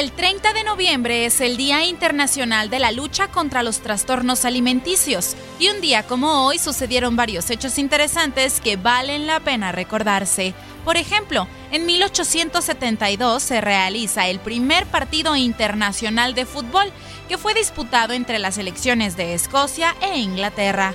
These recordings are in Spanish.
El 30 de noviembre es el Día Internacional de la Lucha contra los Trastornos Alimenticios y un día como hoy sucedieron varios hechos interesantes que valen la pena recordarse. Por ejemplo, en 1872 se realiza el primer partido internacional de fútbol que fue disputado entre las selecciones de Escocia e Inglaterra.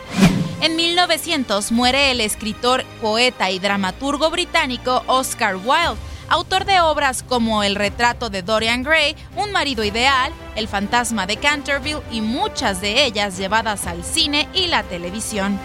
En 1900 muere el escritor, poeta y dramaturgo británico Oscar Wilde, autor de obras como El retrato de Dorian Gray, Un marido ideal, El fantasma de Canterville y muchas de ellas llevadas al cine y la televisión.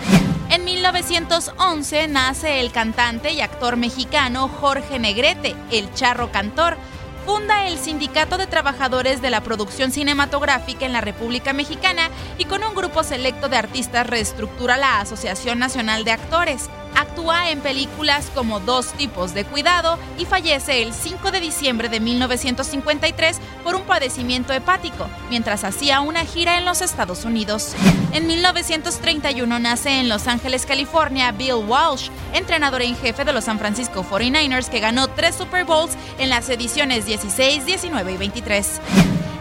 En 1911 nace el cantante y actor mexicano Jorge Negrete, el charro cantor. Funda el Sindicato de Trabajadores de la Producción Cinematográfica en la República Mexicana y con un grupo selecto de artistas reestructura la Asociación Nacional de Actores. Actúa en películas como Dos tipos de cuidado y fallece el 5 de diciembre de 1953 por un padecimiento hepático, mientras hacía una gira en los Estados Unidos. En 1931 nace en Los Ángeles, California, Bill Walsh, entrenador en jefe de los San Francisco 49ers que ganó tres Super Bowls en las ediciones 16, 19 y 23.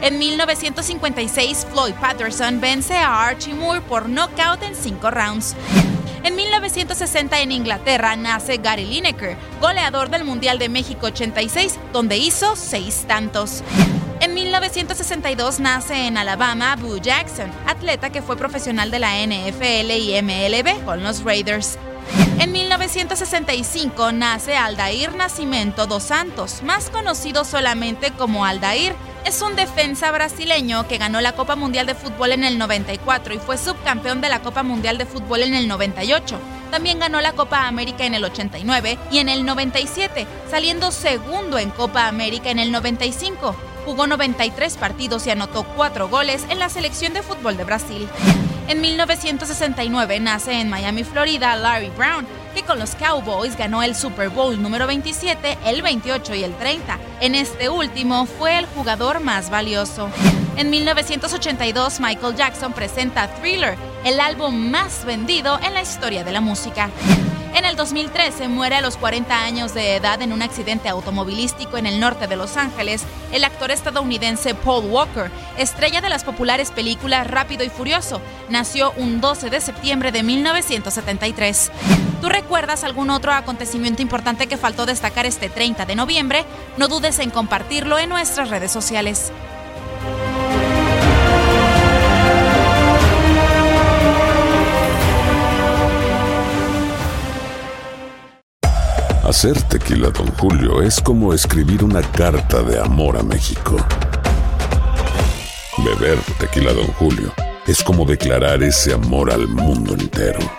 En 1956, Floyd Patterson vence a Archie Moore por knockout en cinco rounds. En 1960 en Inglaterra nace Gary Lineker, goleador del Mundial de México 86, donde hizo seis tantos. En 1962 nace en Alabama Boo Jackson, atleta que fue profesional de la NFL y MLB con los Raiders. En 1965 nace Aldair Nascimento dos Santos, más conocido solamente como Aldair. Es un defensa brasileño que ganó la Copa Mundial de Fútbol en el 94 y fue subcampeón de la Copa Mundial de Fútbol en el 98. También ganó la Copa América en el 89 y en el 97, saliendo segundo en Copa América en el 95. Jugó 93 partidos y anotó 4 goles en la selección de fútbol de Brasil. En 1969 nace en Miami, Florida, Larry Brown, que con los Cowboys ganó el Super Bowl número 27, el 28 y el 30. En este último fue el jugador más valioso. En 1982 Michael Jackson presenta Thriller, el álbum más vendido en la historia de la música. En el 2013 muere a los 40 años de edad en un accidente automovilístico en el norte de Los Ángeles el actor estadounidense Paul Walker, estrella de las populares películas Rápido y Furioso. Nació un 12 de septiembre de 1973. ¿Tú recuerdas algún otro acontecimiento importante que faltó destacar este 30 de noviembre? No dudes en compartirlo en nuestras redes sociales. Hacer tequila, don Julio, es como escribir una carta de amor a México. Beber tequila, don Julio, es como declarar ese amor al mundo entero.